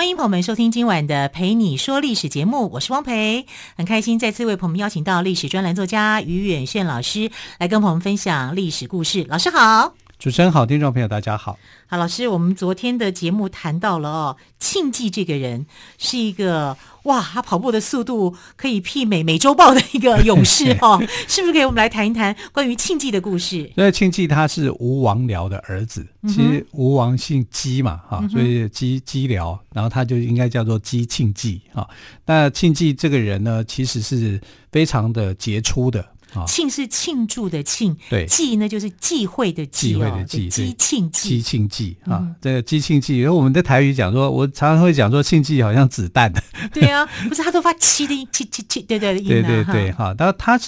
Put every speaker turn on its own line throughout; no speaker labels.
欢迎朋友们收听今晚的《陪你说历史》节目，我是汪培，很开心再次为朋友们邀请到历史专栏作家于远炫老师来跟朋友们分享历史故事。老师好。
主持人好，听众朋友大家好。
好，老师，我们昨天的节目谈到了哦，庆记这个人是一个哇，他跑步的速度可以媲美美洲豹的一个勇士哦，是不是？可以我们来谈一谈关于庆记的故事。
所以庆记他是吴王僚的儿子，其实吴王姓姬嘛，哈、嗯，所以姬姬僚，然后他就应该叫做姬庆记啊。那庆记这个人呢，其实是非常的杰出的。
庆是庆祝的庆，
对，
祭呢就是忌讳的忌，
忌讳的忌，
姬庆记，
姬庆忌啊，这个姬庆忌，因为我们在台语讲说，我常常会讲说庆忌好像子弹。的，
对啊，不是他都发七的七七七，对对对
对对哈，然后他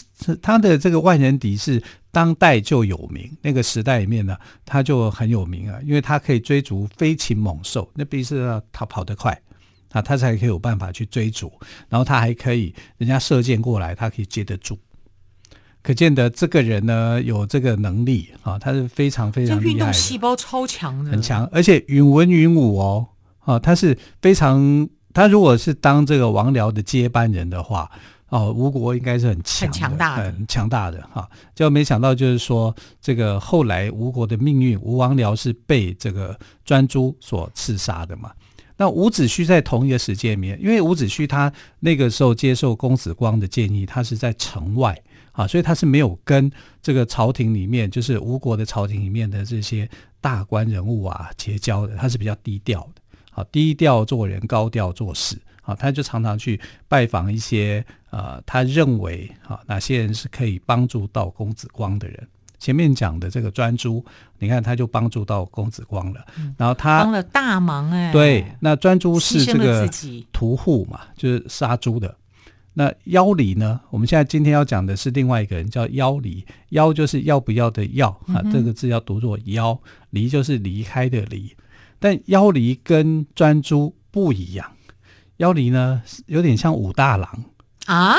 他的这个万人敌是当代就有名，那个时代里面呢，他就很有名啊，因为他可以追逐飞禽猛兽，那必须是要他跑得快啊，他才可以有办法去追逐，然后他还可以人家射箭过来，他可以接得住。可见得这个人呢，有这个能力啊，他是非常非常厉害的，运动
细胞超强的，
很强，而且允文允武哦，啊，他是非常，他如果是当这个王僚的接班人的话，哦，吴国应该是很强
很强大的，
很强大的哈。就没想到就是说，这个后来吴国的命运，吴王僚是被这个专诸所刺杀的嘛。那伍子胥在同一个时间里面，因为伍子胥他那个时候接受公子光的建议，他是在城外。啊，所以他是没有跟这个朝廷里面，就是吴国的朝廷里面的这些大官人物啊结交的，他是比较低调的。好，低调做人，高调做事。好，他就常常去拜访一些呃，他认为啊哪些人是可以帮助到公子光的人。前面讲的这个专诸，你看他就帮助到公子光了，嗯、然后他
帮了大忙哎、欸。
对，那专诸是这个屠户嘛，就是杀猪的。那妖离呢？我们现在今天要讲的是另外一个人，叫妖离。妖就是要不要的要啊，这个字要读作妖。离就是离开的离。但妖离跟专诸不一样。妖离呢，有点像武大郎啊，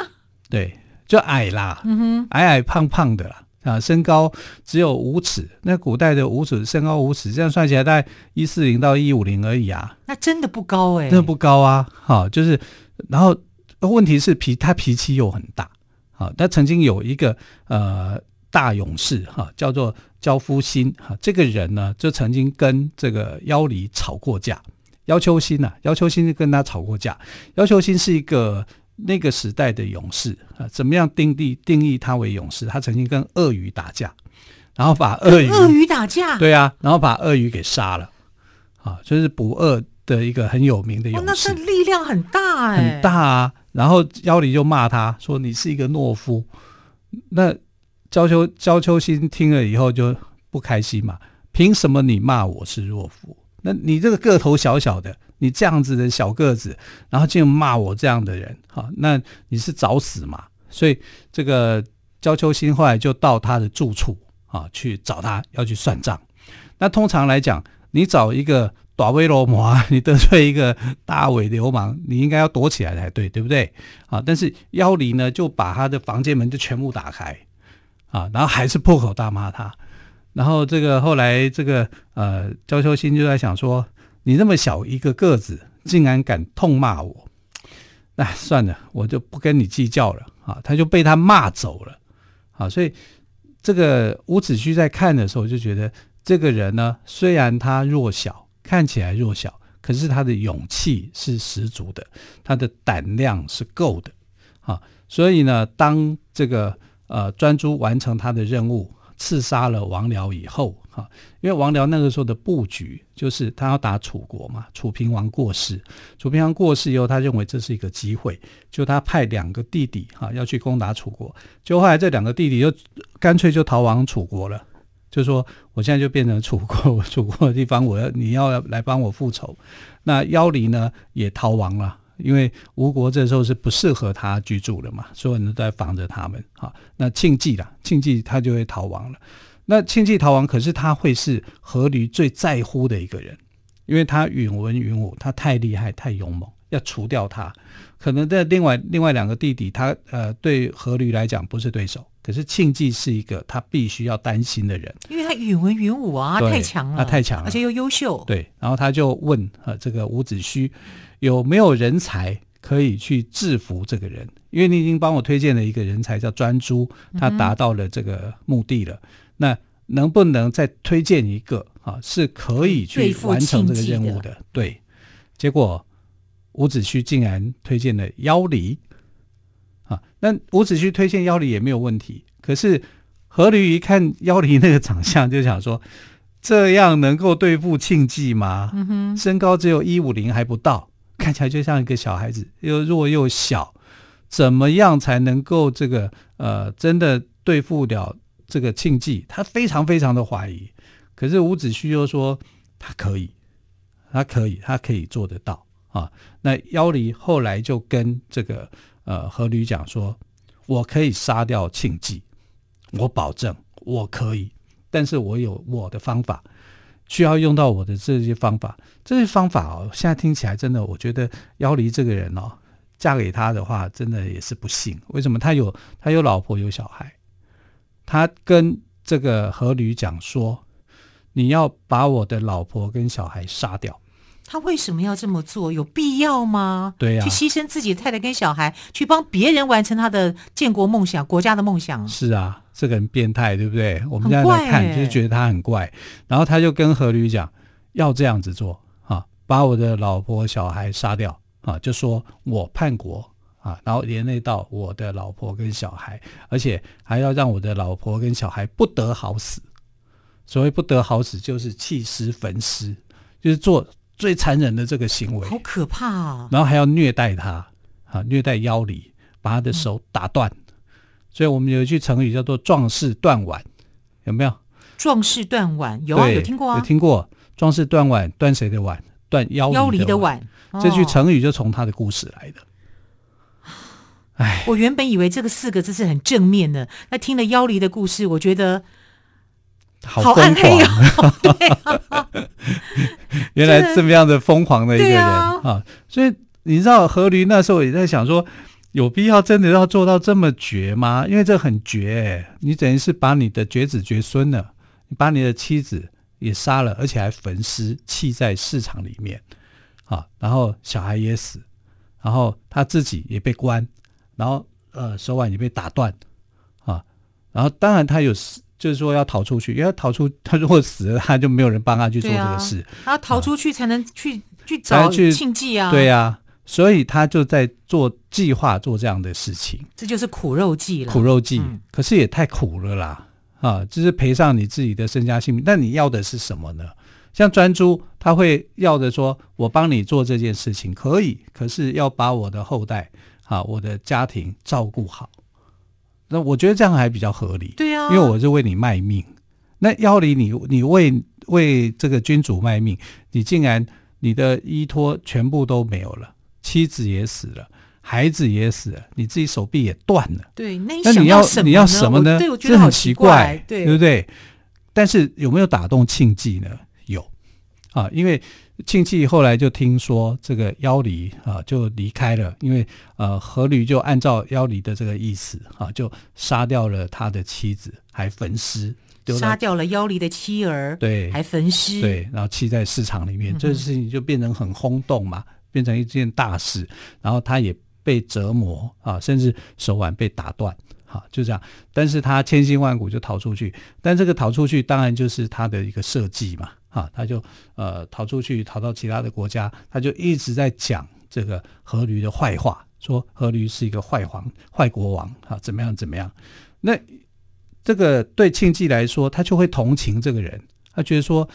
对，就矮啦，嗯，矮矮胖胖的啦，啊，身高只有五尺。那古代的五尺，身高五尺，这样算起来大概一四零到一五零而已啊。
那真的不高哎、欸，
真的不高啊。好，就是然后。问题是脾他脾气又很大，啊，他曾经有一个呃大勇士哈，叫做焦夫心哈，这个人呢就曾经跟这个妖离吵过架。要丘心呐，要丘心跟他吵过架。姚秋心是一个那个时代的勇士啊，怎么样定义定义他为勇士？他曾经跟鳄鱼打架，然后把鳄鱼
鳄鱼打架，
对啊，然后把鳄鱼给杀了，啊，就是捕鳄的一个很有名的勇士。哦，
那是力量很大哎，
很大啊。然后要离就骂他说：“你是一个懦夫。”那焦秋焦秋心听了以后就不开心嘛，凭什么你骂我是懦夫？那你这个个头小小的，你这样子的小个子，然后竟然骂我这样的人，哈，那你是找死嘛？所以这个焦秋心后来就到他的住处啊去找他，要去算账。那通常来讲，你找一个。大尾鲈鳗，你得罪一个大尾流氓，你应该要躲起来才对，对不对？啊，但是要离呢，就把他的房间门就全部打开，啊，然后还是破口大骂他。然后这个后来这个呃，焦丘心就在想说，你那么小一个个子，竟然敢痛骂我，那算了，我就不跟你计较了啊。他就被他骂走了，啊，所以这个伍子胥在看的时候就觉得，这个人呢，虽然他弱小。看起来弱小，可是他的勇气是十足的，他的胆量是够的，啊，所以呢，当这个呃专诸完成他的任务，刺杀了王僚以后，哈，因为王僚那个时候的布局就是他要打楚国嘛，楚平王过世，楚平王过世以后，他认为这是一个机会，就他派两个弟弟哈要去攻打楚国，就后来这两个弟弟就干脆就逃亡楚国了。就说我现在就变成楚国，楚国的地方，我要你要来帮我复仇。那妖离呢也逃亡了，因为吴国这时候是不适合他居住的嘛，所有人都在防着他们啊。那庆忌啦，庆忌他就会逃亡了。那庆忌逃亡，可是他会是阖闾最在乎的一个人，因为他允文允武，他太厉害太勇猛，要除掉他。可能在另外另外两个弟弟，他呃对阖闾来讲不是对手，可是庆忌是一个他必须要担心的人，
因为他允文允武啊，太强了，
他太强了，
而且又优秀。
对，然后他就问呃这个伍子胥有没有人才可以去制服这个人，因为你已经帮我推荐了一个人才叫专诸，他达到了这个目的了。嗯那能不能再推荐一个啊？是可以去完成这个任务的？的对，结果伍子胥竟然推荐了妖离啊。那伍子胥推荐邀离也没有问题，可是阖驴一看 邀离那个长相，就想说：这样能够对付庆忌吗？身高只有一五零还不到，看起来就像一个小孩子，又弱又小，怎么样才能够这个呃真的对付了？这个庆忌，他非常非常的怀疑，可是伍子胥又说他可以，他可以，他可以做得到啊。那妖离后来就跟这个呃阖閭讲说，我可以杀掉庆忌，我保证我可以，但是我有我的方法，需要用到我的这些方法。这些方法哦，现在听起来真的，我觉得妖离这个人哦，嫁给他的话，真的也是不幸。为什么？他有他有老婆有小孩。他跟这个阖閭讲说：“你要把我的老婆跟小孩杀掉。”
他为什么要这么做？有必要吗？
对呀、啊，
去牺牲自己的太太跟小孩，去帮别人完成他的建国梦想、国家的梦想。
是啊，这个人变态，对不对？我们现在来看，欸、就觉得他很怪。然后他就跟何驴讲，要这样子做啊，把我的老婆小孩杀掉啊，就说我叛国。啊，然后连累到我的老婆跟小孩，而且还要让我的老婆跟小孩不得好死。所谓不得好死，就是弃尸焚尸，就是做最残忍的这个行为，
好可怕啊！
然后还要虐待他，啊，虐待妖离，把他的手打断。嗯、所以我们有一句成语叫做“壮士断腕”，有没有？
壮士断腕有啊，有听过啊，
有听过。壮士断腕，断谁的腕？断妖离的腕。
哦、
这句成语就从他的故事来的。唉，
我原本以为这个四个字是很正面的，那听了妖离的故事，我觉得好暗黑啊！对啊，
原来这么样的疯狂的一个人啊，啊！所以你知道何驴那时候也在想说，有必要真的要做到这么绝吗？因为这很绝，欸，你等于是把你的绝子绝孙了，你把你的妻子也杀了，而且还焚尸弃在市场里面啊，然后小孩也死，然后他自己也被关。然后，呃，手腕也被打断，啊，然后当然他有，就是说要逃出去，因为逃出，他如果死了，他就没有人帮他去做这个事，
他要逃出去才能去、啊、去找庆忌啊，
对呀、啊，所以他就在做计划做这样的事情，
这就是苦肉计了，
苦肉计，
嗯、
可是也太苦了啦，啊，就是赔上你自己的身家性命，那你要的是什么呢？像专诸，他会要的说，我帮你做这件事情可以，可是要把我的后代。啊，我的家庭照顾好，那我觉得这样还比较合理。
对呀、啊，
因为我是为你卖命。那邀离你，你为为这个君主卖命，你竟然你的依托全部都没有了，妻子也死了，孩子也死了，你自己手臂也断了。
对，那你，
那你要你要什么呢？
这
这很奇怪，
对，
对不对？但是有没有打动庆忌呢？有啊，因为。庆忌后来就听说这个妖离啊就离开了，因为呃阖闾就按照妖离的这个意思啊，就杀掉了他的妻子，还焚尸，
杀掉了妖离的妻儿，
对，
还焚尸，
对，然后弃在市场里面，嗯、这个事情就变成很轰动嘛，变成一件大事，然后他也被折磨啊，甚至手腕被打断，哈、啊，就这样，但是他千辛万苦就逃出去，但这个逃出去当然就是他的一个设计嘛。啊，他就呃逃出去，逃到其他的国家，他就一直在讲这个阖闾的坏话，说阖闾是一个坏皇、坏国王啊，怎么样怎么样？那这个对庆忌来说，他就会同情这个人，他觉得说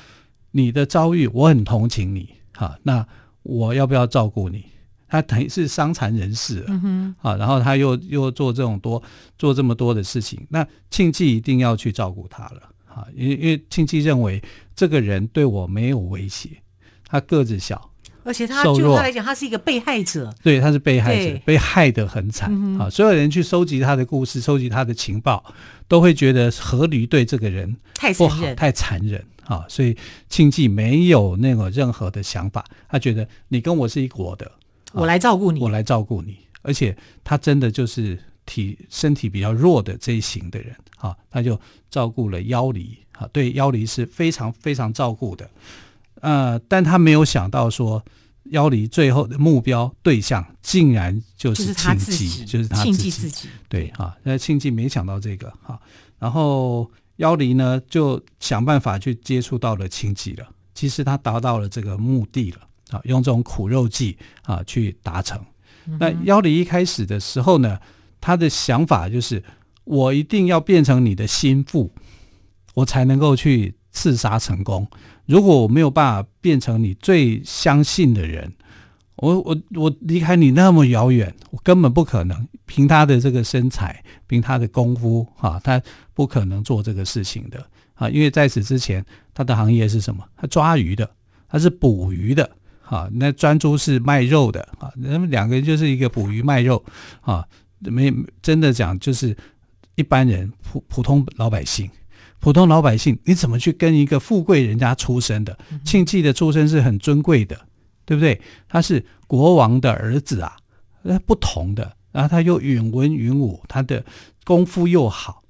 你的遭遇我很同情你，哈，那我要不要照顾你？他等于是伤残人士了，嗯哼，啊，然后他又又做这种多做这么多的事情，那庆忌一定要去照顾他了。啊，因为因为庆忌认为这个人对我没有威胁，他个子小，
而且他就他来讲，他是一个被害者，
对，他是被害者，被害得很惨、
嗯
啊！所有人去收集他的故事，收集他的情报，都会觉得阖驴对这个人
太
不好，
残忍，
太残忍。啊！所以庆忌没有那个任何的想法，他觉得你跟我是一国的，
我来照顾你，
我来照顾你，而且他真的就是体身体比较弱的这一型的人啊，他就照顾了妖离啊，对妖离是非常非常照顾的，呃，但他没有想到说。妖离最后的目标对象竟然就是庆忌，就是他自己。对啊，那庆忌没想到这个哈，然后妖离呢就想办法去接触到了庆忌了。其实他达到了这个目的了啊，用这种苦肉计啊去达成。那妖离一开始的时候呢，他的想法就是我一定要变成你的心腹，我才能够去刺杀成功。如果我没有办法变成你最相信的人，我我我离开你那么遥远，我根本不可能。凭他的这个身材，凭他的功夫，哈、他不可能做这个事情的啊！因为在此之前，他的行业是什么？他抓鱼的，他是捕鱼的，哈、啊。那专诸是卖肉的，啊，那么两个人就是一个捕鱼卖肉，啊，没真的讲就是一般人普普通老百姓。普通老百姓，你怎么去跟一个富贵人家出身的？庆忌的出身是很尊贵的，对不对？他是国王的儿子啊，那不同的。然后他又允文允武，他的功夫又好，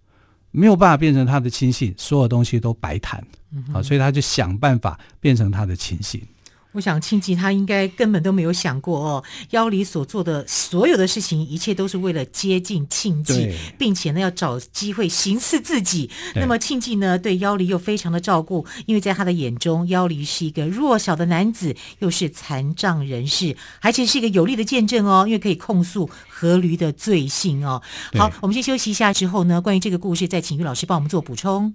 没有办法变成他的亲信，所有东西都白谈啊，所以他就想办法变成他的亲信。
我想庆忌他应该根本都没有想过哦，妖离所做的所有的事情，一切都是为了接近庆忌，并且呢要找机会行刺自己。那么庆忌呢对妖离又非常的照顾，因为在他的眼中，妖离是一个弱小的男子，又是残障人士，而且是一个有力的见证哦，因为可以控诉阖闾的罪行哦。好，我们先休息一下之后呢，关于这个故事，再请于老师帮我们做补充。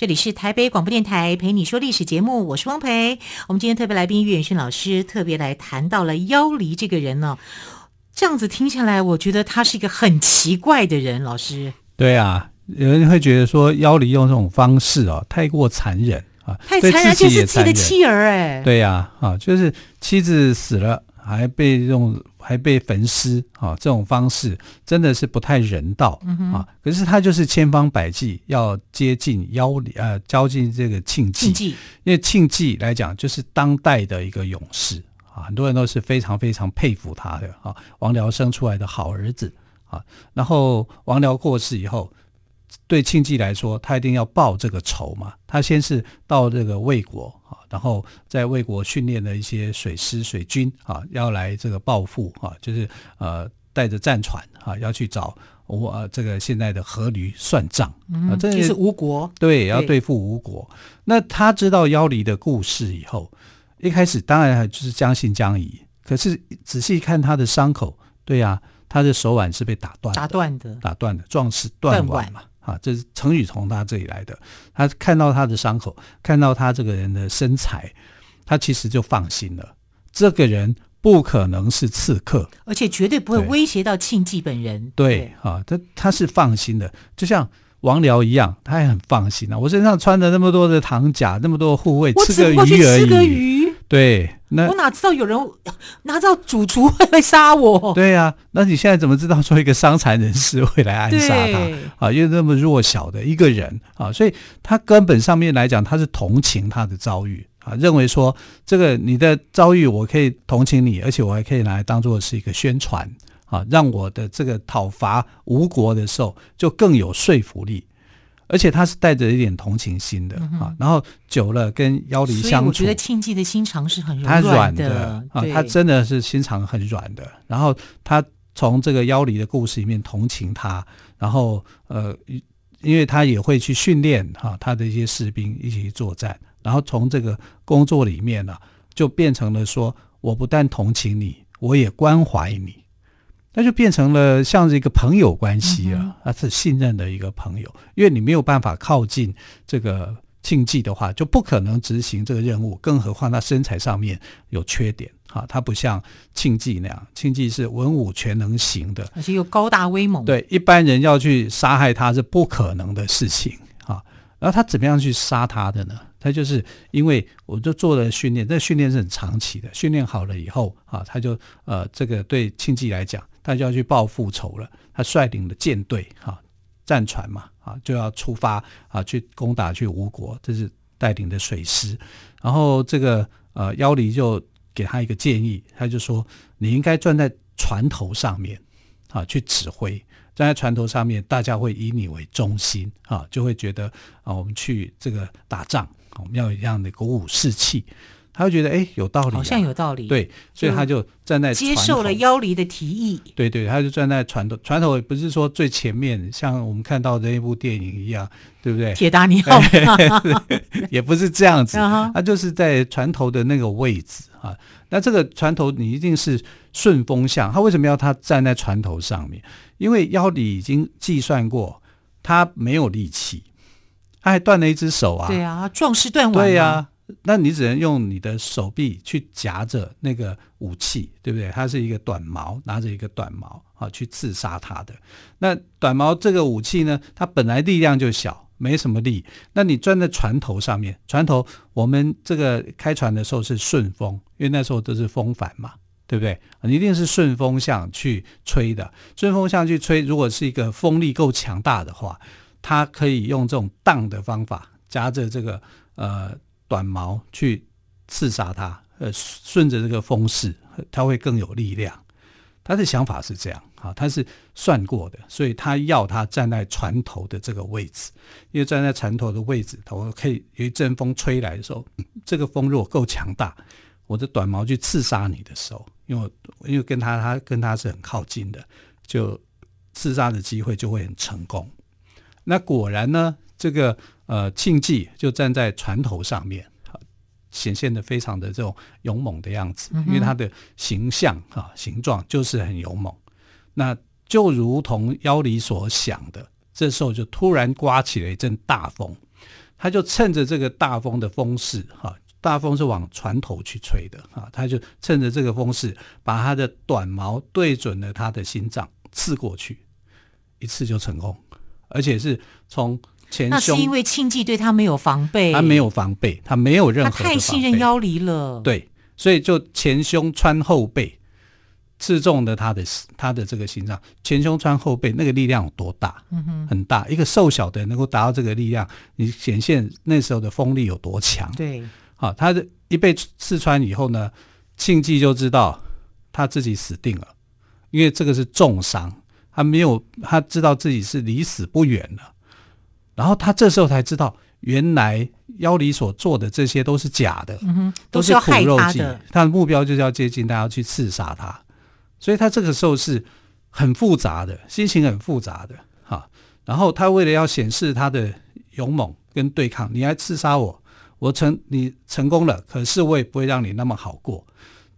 这里是台北广播电台陪你说历史节目，我是汪培。我们今天特别来宾岳远逊老师特别来谈到了妖离这个人呢，这样子听下来，我觉得他是一个很奇怪的人。老师，
对啊，有人会觉得说妖离用这种方式哦，太过残忍啊，
太残忍，就是自己的妻儿哎，
对呀，啊，就是妻子死了。还被用，还被焚尸啊！这种方式真的是不太人道、嗯、啊！可是他就是千方百计要接近邀离，呃，交近这个庆忌。庆忌，因为庆忌来讲就是当代的一个勇士啊，很多人都是非常非常佩服他的啊。王僚生出来的好儿子啊，然后王僚过世以后，对庆忌来说，他一定要报这个仇嘛。他先是到这个魏国。然后在魏国训练了一些水师、水军啊，要来这个报复啊，就是呃带着战船啊，要去找吴啊这个现在的阖闾算账啊，这
就是吴国，
对，要对付吴国。那他知道妖离的故事以后，一开始当然就是将信将疑，可是仔细看他的伤口，对呀、啊，他的手腕是被打断，
打断的，
打断的，壮士断腕嘛。啊，这是成语从他这里来的。他看到他的伤口，看到他这个人的身材，他其实就放心了。这个人不可能是刺客，
而且绝对不会威胁到庆忌本人。
对，对啊，他他是放心的，就像王僚一样，他也很放心啊。我身上穿着那么多的唐甲，那么多护卫，吃个鱼而已。对，那
我哪知道有人哪知道主厨会来杀我？
对呀、啊，那你现在怎么知道说一个伤残人士会来暗杀他啊？又那么弱小的一个人啊，所以他根本上面来讲，他是同情他的遭遇啊，认为说这个你的遭遇我可以同情你，而且我还可以拿来当做是一个宣传啊，让我的这个讨伐吴国的时候就更有说服力。而且他是带着一点同情心的、嗯、啊。然后久了跟妖离相处，
我觉得庆忌的心肠是很软的，
他软的啊，他真的是心肠很软的。然后他从这个妖离的故事里面同情他，然后呃，因为他也会去训练哈他的一些士兵一起去作战，然后从这个工作里面呢、啊，就变成了说，我不但同情你，我也关怀你。那就变成了像是一个朋友关系啊，他是信任的一个朋友，因为你没有办法靠近这个庆忌的话，就不可能执行这个任务。更何况他身材上面有缺点啊，他不像庆忌那样，庆忌是文武全能型的，
而且又高大威猛。
对，一般人要去杀害他是不可能的事情啊。然后他怎么样去杀他的呢？他就是因为我就做了训练，这训练是很长期的，训练好了以后啊，他就呃，这个对庆忌来讲。他就要去报复仇了。他率领的舰队，哈、啊，战船嘛，啊，就要出发啊，去攻打去吴国。这是带领的水师。然后这个呃，妖离就给他一个建议，他就说：“你应该站在船头上面，啊，去指挥。站在船头上面，大家会以你为中心，啊，就会觉得啊，我们去这个打仗，我们要有一样的鼓舞士气。”他会觉得哎，有道理，啊，
好像有道理。
对，所以他就站在
接受了妖离的提议。
对对，他就站在船头，船头也不是说最前面，像我们看到的那部电影一样，对不对？
铁达尼号
也不是这样子，他就是在船头的那个位置啊。那这个船头你一定是顺风向，他为什么要他站在船头上面？因为妖离已经计算过，他没有力气，他还断了一只手啊。
对啊，壮士断腕。
对呀，啊。那你只能用你的手臂去夹着那个武器，对不对？它是一个短矛，拿着一个短矛啊，去刺杀他的。那短矛这个武器呢，它本来力量就小，没什么力。那你钻在船头上面，船头我们这个开船的时候是顺风，因为那时候都是风帆嘛，对不对？你一定是顺风向去吹的，顺风向去吹。如果是一个风力够强大的话，它可以用这种荡的方法夹着这个呃。短矛去刺杀他，呃，顺着这个风势，他会更有力量。他的想法是这样啊，他是算过的，所以他要他站在船头的这个位置，因为站在船头的位置，头可以有一阵风吹来的时候，这个风如果够强大，我的短矛去刺杀你的时候，因为因为跟他他跟他是很靠近的，就刺杀的机会就会很成功。那果然呢，这个。呃，庆忌就站在船头上面，显现的非常的这种勇猛的样子，因为他的形象啊形状就是很勇猛。那就如同妖里所想的，这时候就突然刮起了一阵大风，他就趁着这个大风的风势，哈，大风是往船头去吹的，啊，他就趁着这个风势，把他的短矛对准了他的心脏，刺过去，一次就成功，而且是从。
那是因为庆忌对他没有防备，
他没有防备，他没有任何的防备。
他太信任妖离了，
对，所以就前胸穿后背，刺中了他的他的这个心脏。前胸穿后背，那个力量有多大？嗯哼，很大。一个瘦小的人能够达到这个力量，你显现那时候的风力有多强？
对，
好，他的一被刺穿以后呢，庆忌就知道他自己死定了，因为这个是重伤，他没有，他知道自己是离死不远了。然后他这时候才知道，原来妖离所做的这些都是假的，
嗯、
都是苦肉计。他的目标就是要接近他，要去刺杀他。所以他这个时候是很复杂的，心情很复杂的哈。然后他为了要显示他的勇猛跟对抗，你来刺杀我，我成你成功了，可是我也不会让你那么好过。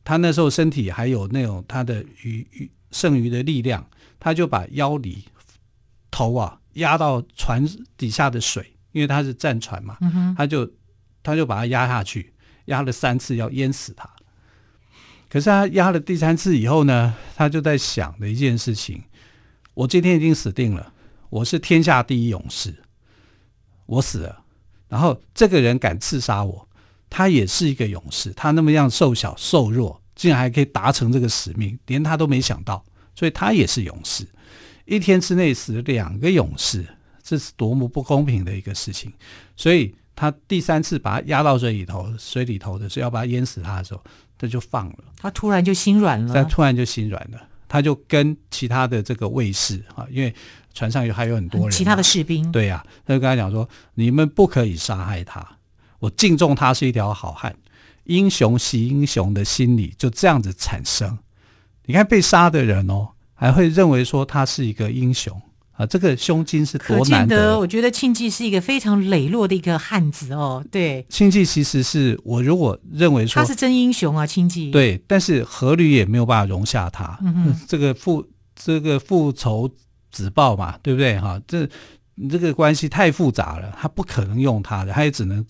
他那时候身体还有那种他的余余剩余的力量，他就把妖离头啊。压到船底下的水，因为他是战船嘛，嗯、他就他就把他压下去，压了三次要淹死他。可是他压了第三次以后呢，他就在想的一件事情：我今天已经死定了，我是天下第一勇士，我死了。然后这个人敢刺杀我，他也是一个勇士，他那么样瘦小瘦弱，竟然还可以达成这个使命，连他都没想到，所以他也是勇士。一天之内死两个勇士，这是多么不公平的一个事情！所以他第三次把他压到水里头，水里头的是要把他淹死他的时候，他就放了。
他突然就心软了。
他突然就心软了，他就跟其他的这个卫士啊，因为船上有还有很多人，
其他的士兵。
对呀、啊，他就跟他讲说：“你们不可以杀害他，我敬重他是一条好汉，英雄惜英雄的心理就这样子产生。你看被杀的人哦，还会认为说他是一个英雄。”啊，这个胸襟是多难得！
我觉得庆忌是一个非常磊落的一个汉子哦。对，
庆忌其实是我如果认为说
他是真英雄啊，庆忌。
对，但是阖闾也没有办法容下他。这个父这个父仇子报嘛，对不对？哈，这这个关系太复杂了，他不可能用他的，他也只能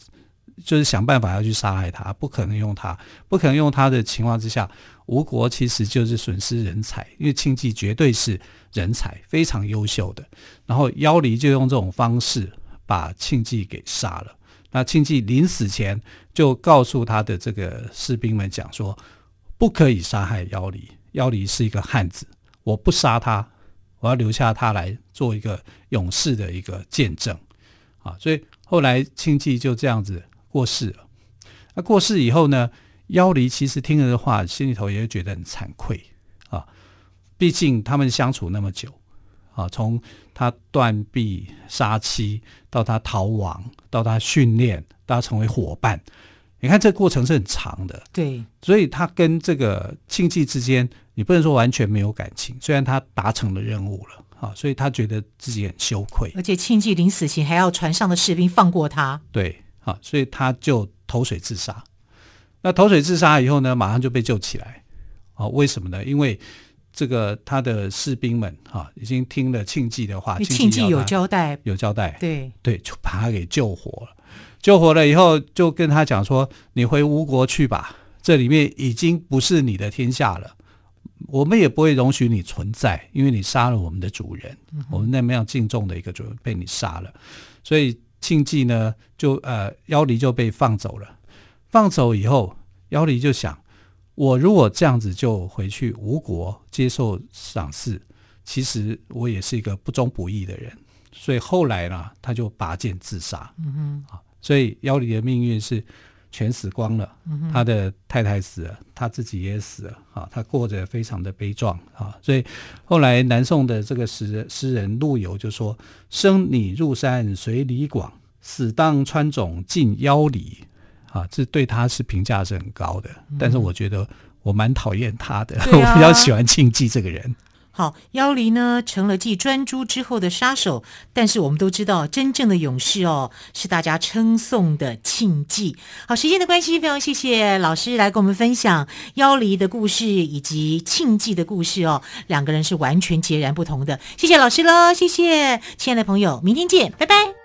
就是想办法要去杀害他，不可能用他，不可能用他的情况之下，吴国其实就是损失人才，因为庆忌绝对是。人才非常优秀的，然后妖离就用这种方式把庆忌给杀了。那庆忌临死前就告诉他的这个士兵们讲说：“不可以杀害妖离，妖离是一个汉子，我不杀他，我要留下他来做一个勇士的一个见证。”啊，所以后来庆忌就这样子过世了。那过世以后呢，妖离其实听了的话，心里头也觉得很惭愧啊。毕竟他们相处那么久，啊，从他断臂杀妻到他逃亡，到他训练，到他成为伙伴，你看这个过程是很长的。
对，
所以他跟这个庆忌之间，你不能说完全没有感情。虽然他达成了任务了，啊，所以他觉得自己很羞愧。
而且庆忌临死前还要船上的士兵放过他。
对，啊，所以他就投水自杀。那投水自杀以后呢，马上就被救起来。啊，为什么呢？因为这个他的士兵们哈、啊，已经听了庆忌的话，
庆忌有交代，
有交代，
对
对，就把他给救活了。救活了以后，就跟他讲说：“你回吴国去吧，这里面已经不是你的天下了，我们也不会容许你存在，因为你杀了我们的主人，嗯、我们那么样敬重的一个主人被你杀了。所以庆忌呢，就呃，妖离就被放走了。放走以后，妖离就想。”我如果这样子就回去吴国接受赏赐，其实我也是一个不忠不义的人，所以后来呢，他就拔剑自杀。嗯哼，啊，所以妖离的命运是全死光了，嗯、他的太太死了，他自己也死了，啊，他过着非常的悲壮啊。所以后来南宋的这个诗人诗人陆游就说：“生你入山随李广，死当川冢尽腰里。”啊，这对他是评价是很高的，但是我觉得我蛮讨厌他的，嗯、我比较喜欢庆忌这个人。
好，妖狸呢成了继专诸之后的杀手，但是我们都知道，真正的勇士哦，是大家称颂的庆忌。好，时间的关系，非常谢谢老师来跟我们分享妖狸的故事以及庆忌的故事哦，两个人是完全截然不同的。谢谢老师喽，谢谢亲爱的朋友，明天见，拜拜。